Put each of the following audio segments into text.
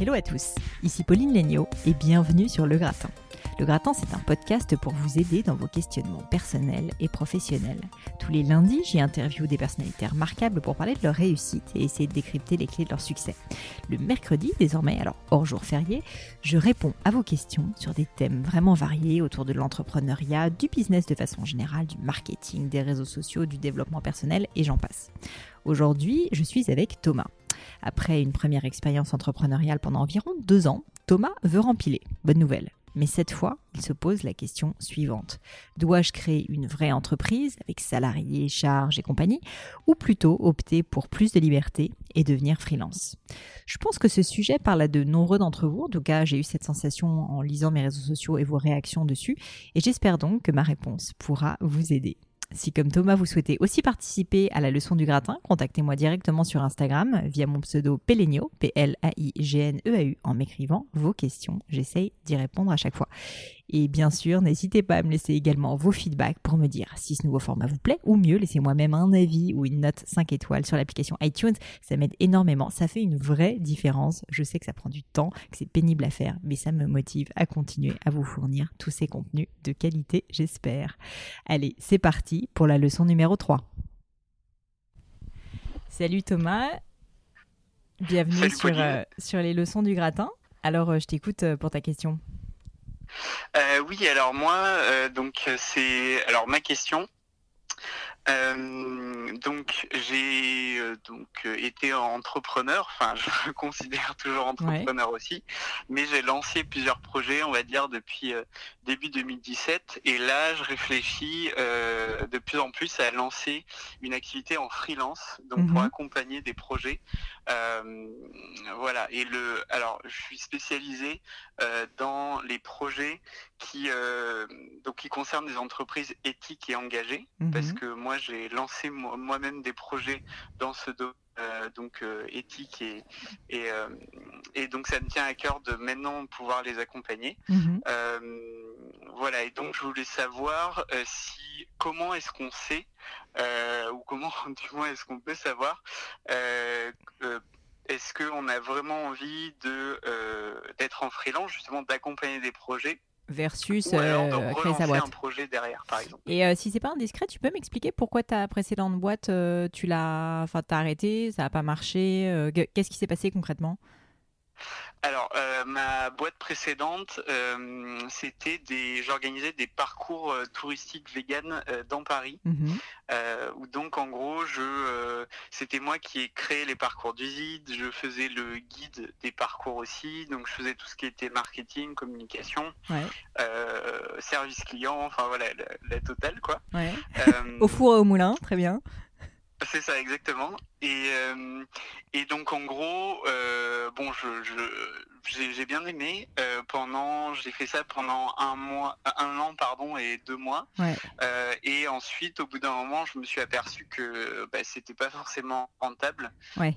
Hello à tous, ici Pauline Legnaud et bienvenue sur Le Gratin. Le Gratin, c'est un podcast pour vous aider dans vos questionnements personnels et professionnels. Tous les lundis, j'y interview des personnalités remarquables pour parler de leur réussite et essayer de décrypter les clés de leur succès. Le mercredi, désormais, alors hors jour férié, je réponds à vos questions sur des thèmes vraiment variés autour de l'entrepreneuriat, du business de façon générale, du marketing, des réseaux sociaux, du développement personnel et j'en passe. Aujourd'hui, je suis avec Thomas. Après une première expérience entrepreneuriale pendant environ deux ans, Thomas veut rempiler. Bonne nouvelle. Mais cette fois, il se pose la question suivante. Dois-je créer une vraie entreprise avec salariés, charges et compagnie ou plutôt opter pour plus de liberté et devenir freelance? Je pense que ce sujet parle à de nombreux d'entre vous. En tout cas, j'ai eu cette sensation en lisant mes réseaux sociaux et vos réactions dessus et j'espère donc que ma réponse pourra vous aider. Si comme Thomas, vous souhaitez aussi participer à la leçon du gratin, contactez-moi directement sur Instagram via mon pseudo Pelenio, P-L-A-I-G-N-E-A-U, en m'écrivant vos questions. J'essaye d'y répondre à chaque fois. Et bien sûr, n'hésitez pas à me laisser également vos feedbacks pour me dire si ce nouveau format vous plaît ou mieux, laissez-moi même un avis ou une note 5 étoiles sur l'application iTunes. Ça m'aide énormément. Ça fait une vraie différence. Je sais que ça prend du temps, que c'est pénible à faire, mais ça me motive à continuer à vous fournir tous ces contenus de qualité, j'espère. Allez, c'est parti pour la leçon numéro 3. Salut Thomas. Bienvenue sur, euh, sur les leçons du gratin. Alors, euh, je t'écoute euh, pour ta question. Euh, oui, alors moi, euh, donc c'est alors ma question. Euh, donc j'ai euh, donc euh, été entrepreneur, enfin je me considère toujours entrepreneur aussi, mais j'ai lancé plusieurs projets, on va dire depuis euh, début 2017, et là je réfléchis euh, de plus en plus à lancer une activité en freelance, donc pour Mhm. accompagner des projets. Voilà, et le alors je suis spécialisé dans les projets qui donc qui concernent des entreprises éthiques et engagées parce Mhm. que moi j'ai lancé moi- moi-même des projets dans ce domaine euh, donc euh, éthique et et, euh, et donc ça me tient à cœur de maintenant pouvoir les accompagner. Mhm. Voilà et donc je voulais savoir si comment est-ce qu'on sait ou comment du moins est-ce qu'on peut savoir est-ce qu'on a vraiment envie de d'être en freelance justement d'accompagner des projets Versus euh, créer sa boîte. un projet derrière par exemple. Et euh, si c'est pas indiscret, tu peux m'expliquer pourquoi ta précédente boîte, euh, tu l'as, enfin, t'as arrêté, ça a pas marché. que- Qu'est-ce qui s'est passé concrètement? Alors, euh, ma boîte précédente, euh, c'était des, j'organisais des parcours euh, touristiques véganes euh, dans Paris, Mhm. où donc en gros, je, c'était moi qui ai créé les parcours visite, je faisais le guide des parcours aussi, donc je faisais tout ce qui était marketing, communication, Ouais. service client, enfin voilà, la, la totale quoi. Ouais. Au four et au moulin, très bien. C'est ça, exactement. Et, euh, et donc, en gros, euh, bon, je, je, j'ai, bien aimé. Euh, pendant, j'ai fait ça pendant un mois, un an, pardon, et deux mois. Ouais. Et ensuite, au bout d'un moment, je me suis aperçu que bah, c'était pas forcément rentable. Ouais.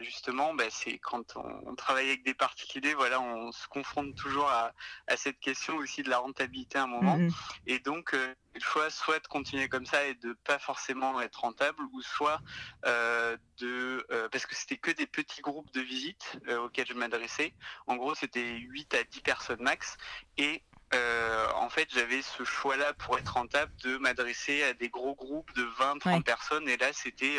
Justement, bah, c'est quand on, on travaille avec des particuliers, voilà, on se confronte toujours à, à cette question aussi de la rentabilité à un moment. Mhm. Et donc, le choix soit de continuer comme ça et de pas forcément être rentable, ou soit euh, de euh, parce que c'était que des petits groupes de visite euh, auxquels je m'adressais. En gros, c'était 8 à 10 personnes max. Et euh, en fait, j'avais ce choix-là pour être rentable de m'adresser à des gros groupes de 20, 30 Ouais. personnes. Et là, c'était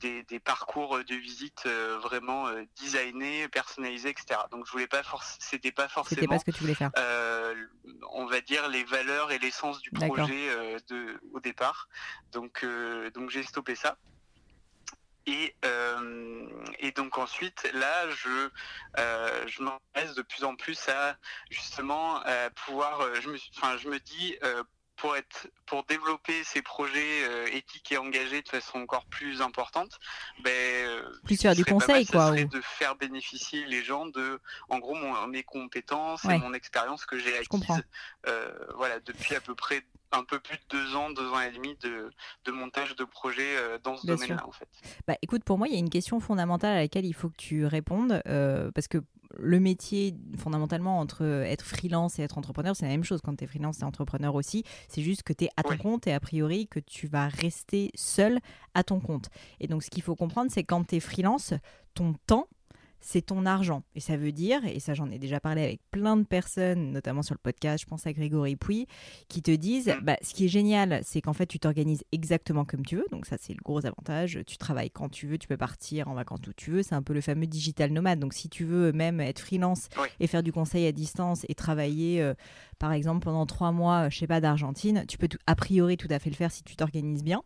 des, des parcours de visite vraiment designés, personnalisés, etc. Donc, je voulais pas forcément, c'était pas C'était forcément pas ce que tu voulais faire. euh, on va dire les valeurs et l'essence du projet euh, de, au départ. Donc, donc j'ai stoppé ça. Et, euh, et donc ensuite, là, je, euh, m'intéresse de plus en plus à justement à pouvoir. euh, Je me, suis- enfin, je me dis euh, pour être, pour développer ces projets euh, éthiques et engagés de façon encore plus importante, ben, euh, Plus faire du conseil, mal, quoi, ou- de faire bénéficier les gens de, en gros, mon- mes compétences Ouais. et mon expérience que j'ai acquise, euh, voilà, depuis à peu près un peu plus de deux ans, deux ans et demi de, de montage de projets euh, dans ce domaine-là, en fait. Bah, écoute, pour moi, il y a une question fondamentale à laquelle il faut que tu répondes, euh, parce que le métier, fondamentalement, entre être freelance et être entrepreneur, c'est la même chose. Quand tu es freelance, tu es entrepreneur aussi. C'est juste que tu es à ton compte et a priori que tu vas rester seul à ton compte. Et donc, ce qu'il faut comprendre, c'est quand tu es freelance, ton temps, c'est ton argent. Et ça veut dire, et ça j'en ai déjà parlé avec plein de personnes, notamment sur le podcast, je pense à Grégory Pouy, qui te disent, mm. bah, ce qui est génial, c'est qu'en fait tu t'organises exactement comme tu veux. Donc ça c'est le gros avantage. Tu travailles quand tu veux, tu peux partir en vacances où tu veux. C'est un peu le fameux digital nomade. Donc si tu veux même être freelance et faire du conseil à distance et travailler, euh, par exemple pendant trois mois, je sais pas, d'Argentine, tu peux a priori tout à fait le faire si tu t'organises bien.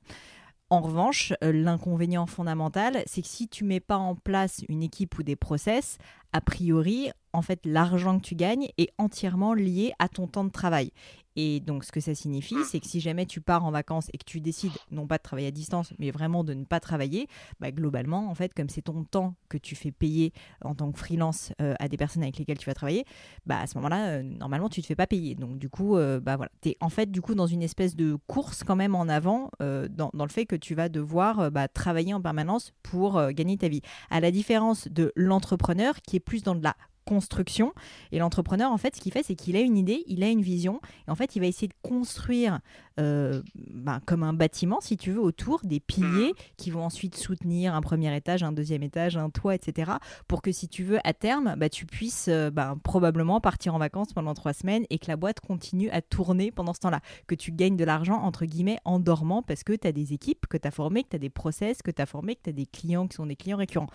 En revanche, euh, l'inconvénient fondamental, c'est que si tu mets pas en place une équipe ou des process, a priori, en fait, l'argent que tu gagnes est entièrement lié à ton temps de travail. Et donc, ce que ça signifie, mm. c'est que si jamais tu pars en vacances et que tu décides non pas de travailler à distance, mais vraiment de ne pas travailler, bah, globalement, en fait, comme c'est ton temps que tu fais payer en tant que freelance euh, à des personnes avec lesquelles tu vas travailler, bah, à ce moment-là, euh, normalement, tu ne te fais pas payer. Donc, du coup, euh, bah, voilà. tu es en fait, du coup, dans une espèce de course quand même en avant dans, dans, le fait que tu vas devoir bah, travailler en permanence pour gagner ta vie. À la différence de l'entrepreneur qui est plus dans de la construction. Et l'entrepreneur, en fait, ce qu'il fait, c'est qu'il a une idée, il a une vision, et en fait, il va essayer de construire euh, ben, comme un bâtiment, si tu veux, autour des piliers mmh. qui vont ensuite soutenir un premier étage, un deuxième étage, un toit, etc. Pour que, si tu veux, à terme, bah, tu puisses euh, ben, probablement partir en vacances pendant trois semaines et que la boîte continue à tourner pendant ce temps-là. Que tu gagnes de l'argent, entre guillemets, en dormant parce que tu as des équipes que tu as formées, que tu as des process, que tu as formés, que tu as des clients qui sont des clients récurrents.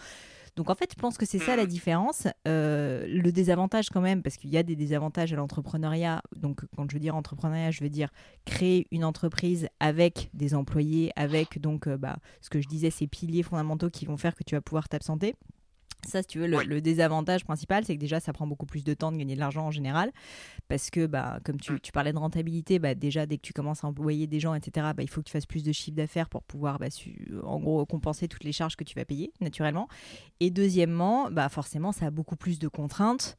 Donc en fait, je pense que c'est ça la différence. Euh, le désavantage quand même, parce qu'il y a des désavantages à l'entrepreneuriat. Donc quand je veux dire entrepreneuriat, je veux dire créer une entreprise avec des employés, avec donc euh, bah, ce que je disais, ces piliers fondamentaux qui vont faire que tu vas pouvoir t'absenter. Ça, si tu veux, le, désavantage principal, c'est que déjà, ça prend beaucoup plus de temps de gagner de l'argent en général. Parce que, bah, comme tu, mm. tu parlais de rentabilité, bah, déjà, dès que tu commences à employer des gens, etc., bah, il faut que tu fasses plus de chiffre d'affaires pour pouvoir, bah, en gros, compenser toutes les charges que tu vas payer, naturellement. Et deuxièmement, bah, forcément, ça a beaucoup plus de contraintes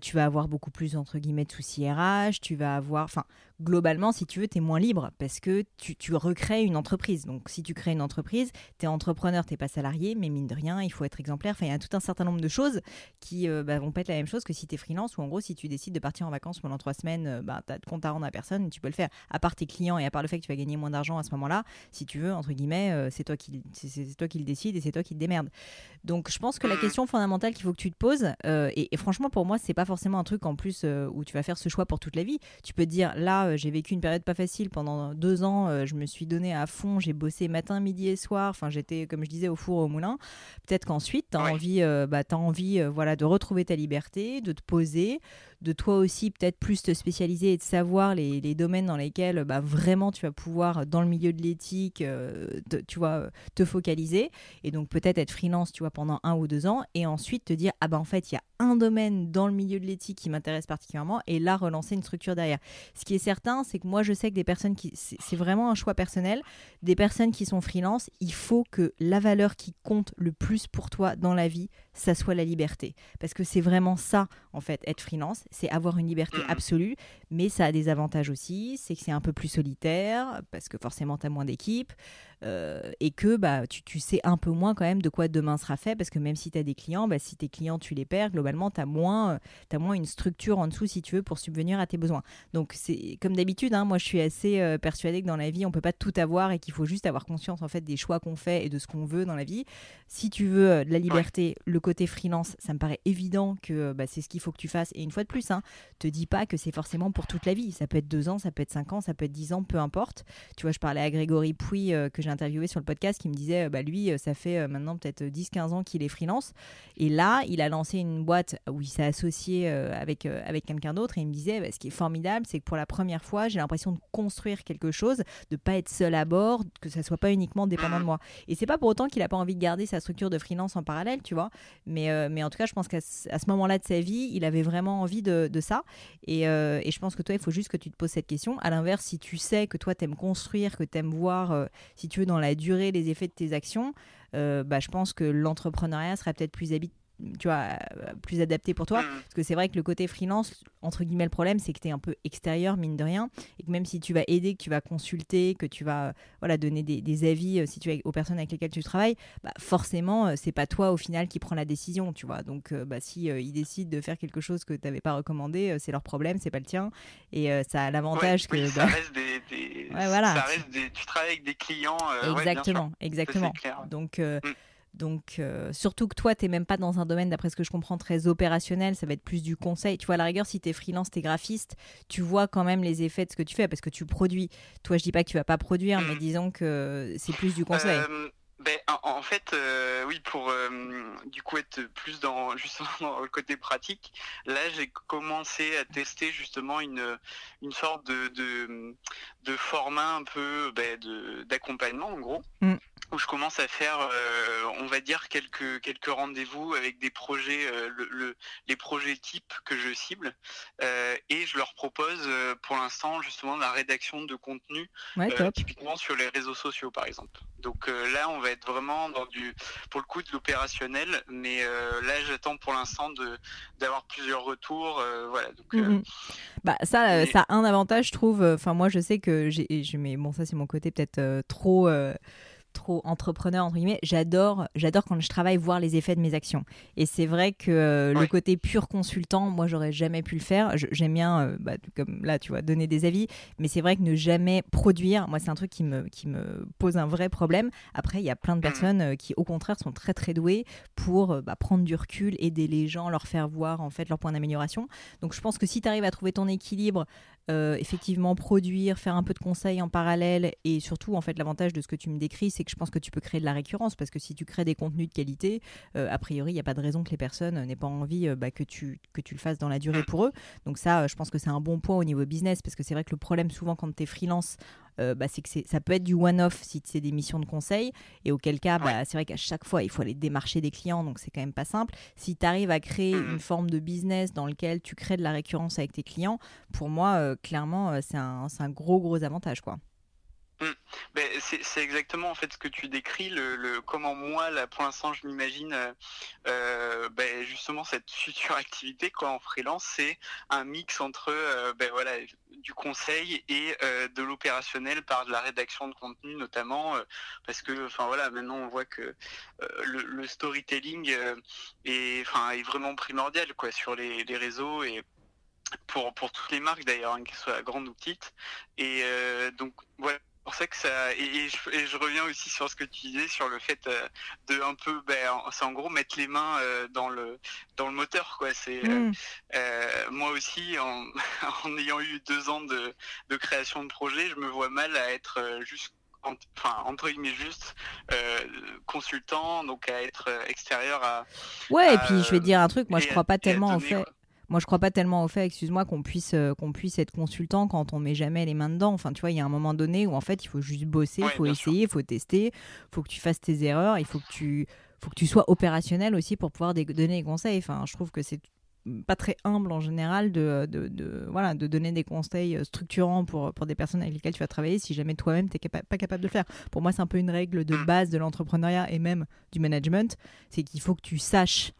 tu vas avoir beaucoup plus entre guillemets de soucis RH, tu vas avoir, enfin globalement si tu veux, tu es moins libre parce que tu, tu, recrées une entreprise. Donc si tu crées une entreprise, tu es entrepreneur, tu pas salarié, mais mine de rien, il faut être exemplaire. Enfin, il y a tout un certain nombre de choses qui euh, bah, vont pas être la même chose que si tu es freelance ou en gros si tu décides de partir en vacances pendant trois semaines, euh, bah, tu as de compte à rendre à personne et tu peux le faire. À part tes clients et à part le fait que tu vas gagner moins d'argent à ce moment-là, si tu veux, entre guillemets, euh, c'est toi, qui, c'est, toi qui le décides et c'est toi qui te démerdes. Donc je pense que la question fondamentale qu'il faut que tu te poses, et, et franchement pour moi, c'est pas forcément un truc en plus euh, où tu vas faire ce choix pour toute la vie. Tu peux te dire, là, euh, j'ai vécu une période pas facile pendant deux ans, euh, je me suis donné à fond, j'ai bossé matin, midi et soir, enfin, j'étais, comme je disais, au four, au moulin. Peut-être qu'ensuite, tu as envie, bah, as envie voilà, de retrouver ta liberté, de te poser, de toi aussi peut-être plus te spécialiser et de savoir les, les domaines dans lesquels bah, vraiment tu vas pouvoir, dans le milieu de l'éthique, tu vois, te focaliser. Et donc peut-être être freelance, tu vois, pendant un ou deux ans. Et ensuite te dire, ah ben en fait, il y a un domaine dans le milieu de l'éthique qui m'intéresse particulièrement et là relancer une structure derrière. Ce qui est certain, c'est que moi je sais que des personnes qui c'est vraiment un choix personnel, des personnes qui sont freelance, il faut que la valeur qui compte le plus pour toi dans la vie, ça soit la liberté parce que c'est vraiment ça en fait être freelance, c'est avoir une liberté mmh. absolue, mais ça a des avantages aussi, c'est que c'est un peu plus solitaire parce que forcément tu as moins d'équipe, euh, et que bah, tu, tu, sais un peu moins quand même de quoi demain sera fait, parce que même si tu as des clients, bah, si tes clients tu les perds, globalement, tu as, moins, as moins une structure en dessous, si tu veux, pour subvenir à tes besoins. Donc, c'est comme d'habitude, hein, moi je suis assez euh, persuadée que dans la vie, on peut pas tout avoir et qu'il faut juste avoir conscience en fait des choix qu'on fait et de ce qu'on veut dans la vie. Si tu veux euh, de la liberté, le côté freelance, ça me paraît évident que bah, c'est ce qu'il faut que tu fasses. Et une fois de plus, hein, te dis pas que c'est forcément pour toute la vie. Ça peut être deux ans, ça peut être cinq ans, ça peut être dix ans, peu importe. Tu vois, je parlais à Grégory Pouy que j'ai interviewé sur le podcast qui me disait, bah lui, euh, ça fait euh, maintenant peut-être 10-15 ans qu'il est freelance. Et là, il a lancé une boîte où il s'est associé euh, avec, avec quelqu'un d'autre. Et il me disait, bah, ce qui est formidable, c'est que pour la première fois, j'ai l'impression de construire quelque chose, de pas être seul à bord, que ça soit pas uniquement dépendant de moi. Et c'est pas pour autant qu'il a pas envie de garder sa structure de freelance en parallèle, tu vois. Mais, mais en tout cas, je pense qu'à ce moment-là de sa vie, il avait vraiment envie de, de ça. Et, et, je pense que toi, il faut juste que tu te poses cette question. À l'inverse, si tu sais que toi, tu aimes construire, que tu aimes voir, si tu veux, dans la durer les effets de tes actions, euh, bah, je pense que l'entrepreneuriat sera peut-être plus habitué tu vois, euh, plus adapté pour toi. Parce que c'est vrai que le côté freelance, entre guillemets, le problème, c'est que tu es un peu extérieur, mine de rien. Et que même si tu vas aider, que tu vas consulter, que tu vas voilà, donner des, avis euh, si tu es aux personnes avec lesquelles tu travailles, bah, forcément, euh, c'est pas toi au final qui prends la décision, tu vois. Donc, bah, si ils décident de faire quelque chose que tu n'avais pas recommandé, c'est leur problème, c'est pas le tien. Et ça a l'avantage que. bah, reste des. voilà. ça reste des... Tu travailles avec des clients. exactement, exactement. Donc. Mm. Donc, surtout que toi, tu n'es même pas dans un domaine, d'après ce que je comprends, très opérationnel. Ça va être plus du conseil. Tu vois, à la rigueur, si tu es freelance, tu es graphiste, tu vois quand même les effets de ce que tu fais parce que tu produis. Toi, je dis pas que tu vas pas produire, mais disons que c'est plus du conseil. Ben, en, fait, euh, oui, pour euh, du coup être plus dans justement dans le côté pratique, là j'ai commencé à tester justement une une sorte de de, format un peu ben, d'accompagnement en gros. Mm où je commence à faire, euh, on va dire, quelques, quelques rendez-vous avec des projets, euh, le, les projets types que je cible, euh, et je leur propose pour l'instant justement la rédaction de contenu, typiquement sur les réseaux sociaux par exemple. Donc là, on va être vraiment dans du, pour le coup, de l'opérationnel, mais là, j'attends pour l'instant de d'avoir plusieurs retours, voilà. Donc, mm-hmm. bah ça, ça a un avantage, je trouve. Enfin, moi, je sais que j'ai, mais bon, ça c'est mon côté peut-être trop trop entrepreneur entre guillemets, j'adore j'adore quand je travaille voir les effets de mes actions. Et c'est vrai que euh, le côté pur consultant, moi j'aurais jamais pu le faire. J'aime bien euh, bah, comme là tu vois donner des avis, mais c'est vrai que ne jamais produire, moi c'est un truc qui me qui me pose un vrai problème. Après il y a plein de mmh. personnes euh, qui au contraire sont très très douées pour bah, prendre du recul, aider les gens, leur faire voir en fait leur point d'amélioration. Donc je pense que si tu arrives à trouver ton équilibre effectivement produire, faire un peu de conseils en parallèle. Et surtout en fait l'avantage de ce que tu me décris, c'est que je pense que tu peux créer de la récurrence. Parce que si tu crées des contenus de qualité, euh, a priori, il n'y a pas de raison que les personnes n'aient pas envie euh, bah, que, tu, que tu le fasses dans la durée pour eux. Donc ça, euh, je pense que c'est un bon point au niveau business. Parce que c'est vrai que le problème souvent quand tu es freelance, bah, c'est que ça peut être du one-off si c'est des missions de conseil. Et auquel cas, bah, c'est vrai qu'à chaque fois, il faut aller démarcher des clients, donc c'est quand même pas simple. Si tu arrives à créer mmh une forme de business dans lequel tu crées de la récurrence avec tes clients, pour moi, clairement, c'est un, un, gros, gros avantage. quoi. C'est exactement en fait ce que tu décris, le, comment moi là pour l'instant je m'imagine euh, euh, ben, justement cette future activité quoi en freelance, c'est un mix entre euh, ben, du conseil et de l'opérationnel par de la rédaction de contenu notamment parce que enfin voilà maintenant on voit que le, storytelling est vraiment primordial quoi sur les, réseaux et pour, toutes les marques d'ailleurs, hein, qu'elles soient grandes ou petites. Pour ça que ça et, je, reviens aussi sur ce que tu disais sur le fait euh, de un peu ben, c'est en gros mettre les mains euh, dans le dans le moteur quoi c'est euh, mm. moi aussi en, en, ayant eu deux ans de, de création de projet je me vois mal à être juste enfin entre guillemets juste consultant donc à être extérieur à ouais et puis je vais dire un truc moi je crois pas tellement en fait moi, je crois pas tellement au fait, excuse-moi, qu'on puisse, euh, qu'on puisse être consultant quand on met jamais les mains dedans. Enfin, tu vois, il y a un moment donné où en fait, il faut juste bosser, il faut essayer, il faut tester, il faut que tu fasses tes erreurs, il faut que tu, faut que tu sois opérationnel aussi pour pouvoir donner des conseils. Enfin, je trouve que c'est pas très humble en général de, de, de, voilà, de donner des conseils euh, structurants pour, pour des personnes avec lesquelles tu vas travailler si jamais toi-même tu n'es pas capable de le faire. Pour moi, c'est un peu une règle de base de l'entrepreneuriat et même du management, c'est qu'il faut que tu saches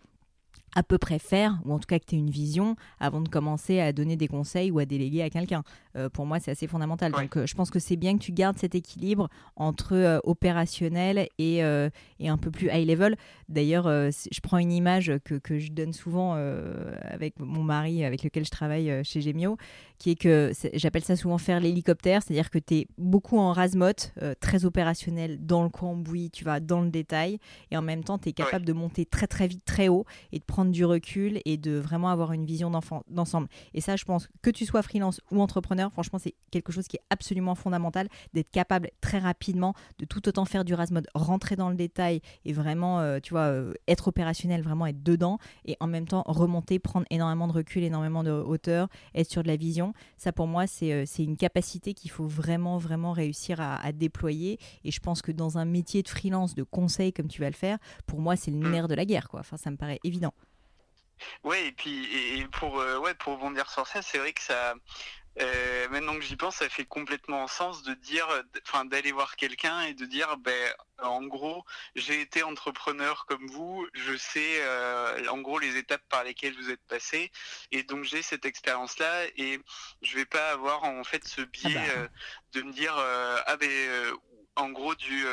à peu près faire, ou en tout cas que tu aies une vision, avant de commencer à donner des conseils ou à déléguer à quelqu'un. Euh, pour moi, c'est assez fondamental. Donc, euh, je pense que c'est bien que tu gardes cet équilibre entre euh, opérationnel et, et, un peu plus high level. D'ailleurs, je prends une image que, que je donne souvent avec mon mari, avec lequel je travaille chez Gemio, qui est que j'appelle ça souvent faire l'hélicoptère, c'est-à-dire que tu es beaucoup en rasmote, très opérationnel, dans le cambouis, tu vas dans le détail, et en même temps, tu es capable de monter très très vite, très haut, et de prendre du recul et de vraiment avoir une vision d'ensemble. Et ça, je pense que tu sois freelance ou entrepreneur, franchement, c'est quelque chose qui est absolument fondamental d'être capable très rapidement de tout autant faire du Rasmode, rentrer dans le détail et vraiment, euh, tu vois, euh, être opérationnel, vraiment être dedans et en même temps remonter, prendre énormément de recul, énormément de hauteur, être sur de la vision. Ça, pour moi, c'est euh, une capacité qu'il faut vraiment, vraiment réussir à, à, déployer. Et je pense que dans un métier de freelance, de conseil comme tu vas le faire, pour moi, c'est le mmh. nerf de la guerre, quoi. Enfin, ça me paraît évident. Ouais, et puis et pour euh, ouais pour rebondir sur ça, c'est vrai que ça euh, maintenant que j'y pense, ça fait complètement sens de dire, enfin d'aller voir quelqu'un et de dire, ben en gros, j'ai été entrepreneur comme vous, je sais euh, en gros les étapes par lesquelles vous êtes passé, et donc j'ai cette expérience-là et je vais pas avoir en fait ce biais ah bah. de me dire ah ben en gros du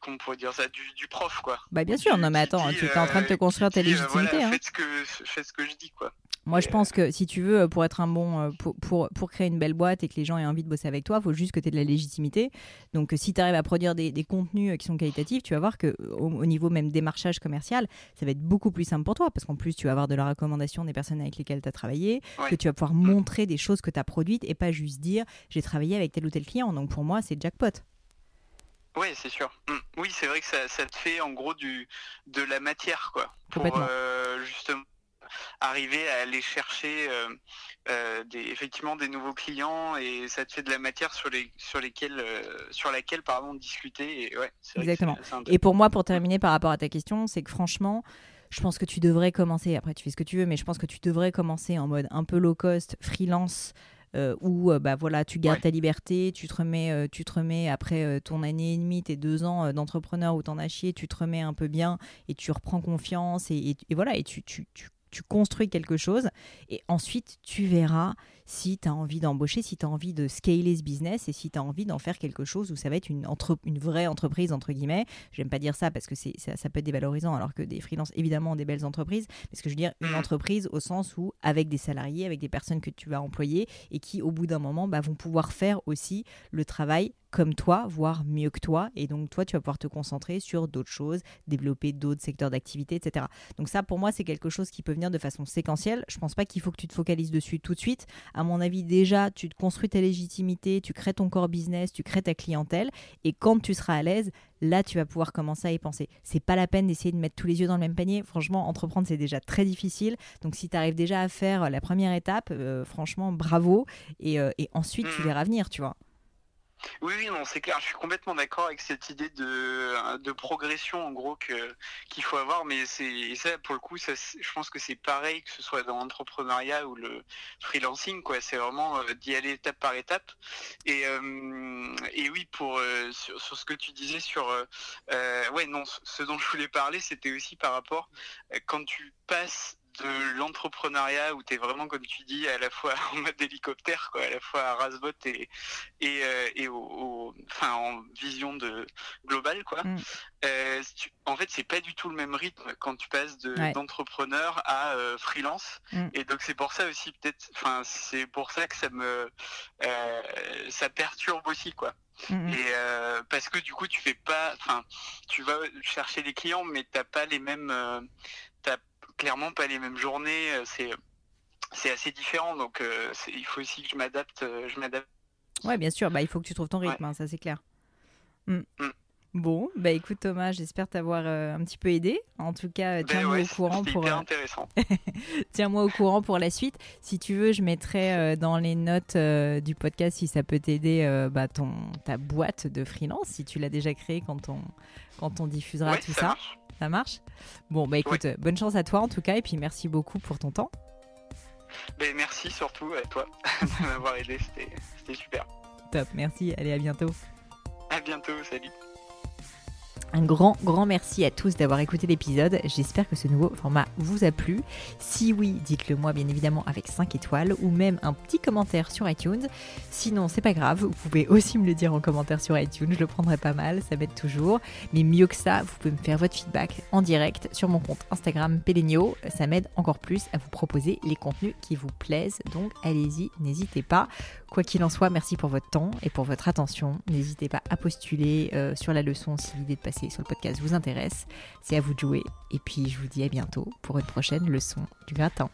comment pourrait dire ça, du, prof, quoi. Bah bien sûr, non mais attends, tu es en train de te construire ta légitimité. Hein. ce que, faites ce que je dis, quoi. Moi, je pense que si tu veux, pour être un bon, euh, pour, pour, pour, créer une belle boîte et que les gens aient envie de bosser avec toi, il faut juste que tu aies de la légitimité. Donc, si tu arrives à produire des, des, contenus euh, qui sont qualitatifs, tu vas voir que au, niveau même démarchage commercial, ça va être beaucoup plus simple pour toi parce qu'en plus, tu vas avoir de la recommandation des personnes avec lesquelles tu as travaillé, que tu vas pouvoir montrer des choses que tu as produites et pas juste dire j'ai travaillé avec tel ou tel client. Donc, pour moi, c'est jackpot. Oui, c'est sûr. Mm. Oui, c'est vrai que ça, ça, te fait en gros du, de la matière, quoi. Pour, euh, justement arriver à aller chercher euh, euh, des, effectivement des nouveaux clients et ça te fait de la matière sur, les, sur, lesquelles, sur laquelle pardon, discuter. Et, ouais, Exactement. et pour moi, pour terminer par rapport à ta question, c'est que franchement, je pense que tu devrais commencer, après tu fais ce que tu veux, mais je pense que tu devrais commencer en mode un peu low cost, freelance, où bah voilà tu gardes ta liberté, tu te remets, tu te remets après ton année et demie, tes deux ans d'entrepreneur où t'en as chié, tu te remets un peu bien et tu reprends confiance et, et, voilà et tu, tu, tu tu construis quelque chose. Et ensuite tu verras si tu as envie d'embaucher, si tu as envie de scaler ce business et si tu as envie d'en faire quelque chose où ça va être une, entre, une vraie entreprise, entre guillemets. J'aime pas dire ça parce que c'est, ça, ça, peut être dévalorisant alors que des freelances, évidemment, ont des belles entreprises. Mais ce que je veux dire, une mm. entreprise au sens où, avec des salariés, avec des personnes que tu vas employer et qui, au bout d'un moment, bah, vont pouvoir faire aussi le travail comme toi, voire mieux que toi. Et donc, toi, tu vas pouvoir te concentrer sur d'autres choses, développer d'autres secteurs d'activité, etc. Donc, ça, pour moi, c'est quelque chose qui peut venir de façon séquentielle. Je pense pas qu'il faut que tu te focalises dessus tout de suite. À mon avis, déjà, tu te construis ta légitimité, tu crées ton core business, tu crées ta clientèle. Et quand tu seras à l'aise, là, tu vas pouvoir commencer à y penser. C'est pas la peine d'essayer de mettre tous les yeux dans le même panier. Franchement, entreprendre, c'est déjà très difficile. Donc, si tu arrives déjà à faire la première étape, euh, franchement, bravo. Et, euh, et ensuite, tu mmh. verras venir, tu vois. Oui, oui, non, c'est clair. Je suis complètement d'accord avec cette idée de, de progression, en gros, qu'il faut avoir. Mais c'est ça, pour le coup, je pense que c'est pareil que ce soit dans l'entrepreneuriat ou le freelancing, quoi. C'est vraiment euh, d'y aller étape par étape. Et, euh, oui, pour euh, sur, ce que tu disais sur, ouais, non, ce dont je voulais parler, c'était aussi par rapport quand tu passes de l'entrepreneuriat où tu es vraiment, comme tu dis, à la fois en mode hélicoptère, quoi, à la fois à rasbot et, et, euh, et au, enfin, en vision de globale. Quoi. Mm. Euh, en fait, c'est pas du tout le même rythme quand tu passes d'entrepreneur à euh, freelance. Mm. Et donc, c'est pour ça aussi, peut-être, enfin, c'est pour ça que ça me ça perturbe aussi, quoi. Mm, et parce que du coup, tu fais pas, enfin, tu vas chercher des clients, mais t'as pas les mêmes, clairement pas les mêmes journées. Euh, c'est c'est assez différent, donc euh, il faut aussi que je m'adapte. Euh, je m'adapte. Ouais, bien sûr. Bah, il faut que tu trouves ton rythme, hein, ça c'est clair. Mm. Mm. Bon, bah écoute Thomas, j'espère t'avoir un petit peu aidé. En tout cas, ben tiens-moi au courant pour. intéressant. tiens-moi au courant pour la suite. Si tu veux, je mettrai dans les notes du podcast si ça peut t'aider bah, ton ta boîte de freelance si tu l'as déjà créée quand on quand on diffusera tout ça. Ça marche Bon, bah écoute, bonne chance à toi en tout cas, et puis merci beaucoup pour ton temps. Ben, merci surtout à toi de m'avoir aidé, c'était super. Top, merci, allez à bientôt. À bientôt, salut. Un grand, grand merci à tous d'avoir écouté l'épisode. J'espère que ce nouveau format vous a plu. Si oui, dites-le moi bien évidemment avec 5 étoiles ou même un petit commentaire sur iTunes. Sinon, c'est pas grave, vous pouvez aussi me le dire en commentaire sur iTunes, je le prendrai pas mal, ça m'aide toujours. Mais mieux que ça, vous pouvez me faire votre feedback en direct sur mon compte Instagram Pelenio. Ça m'aide encore plus à vous proposer les contenus qui vous plaisent. Donc allez-y, n'hésitez pas. Quoi qu'il en soit, merci pour votre temps et pour votre attention. N'hésitez pas à postuler euh, sur la leçon si l'idée de passer sur le podcast vous intéresse. C'est à vous de jouer. Et puis je vous dis à bientôt pour une prochaine leçon du gratin.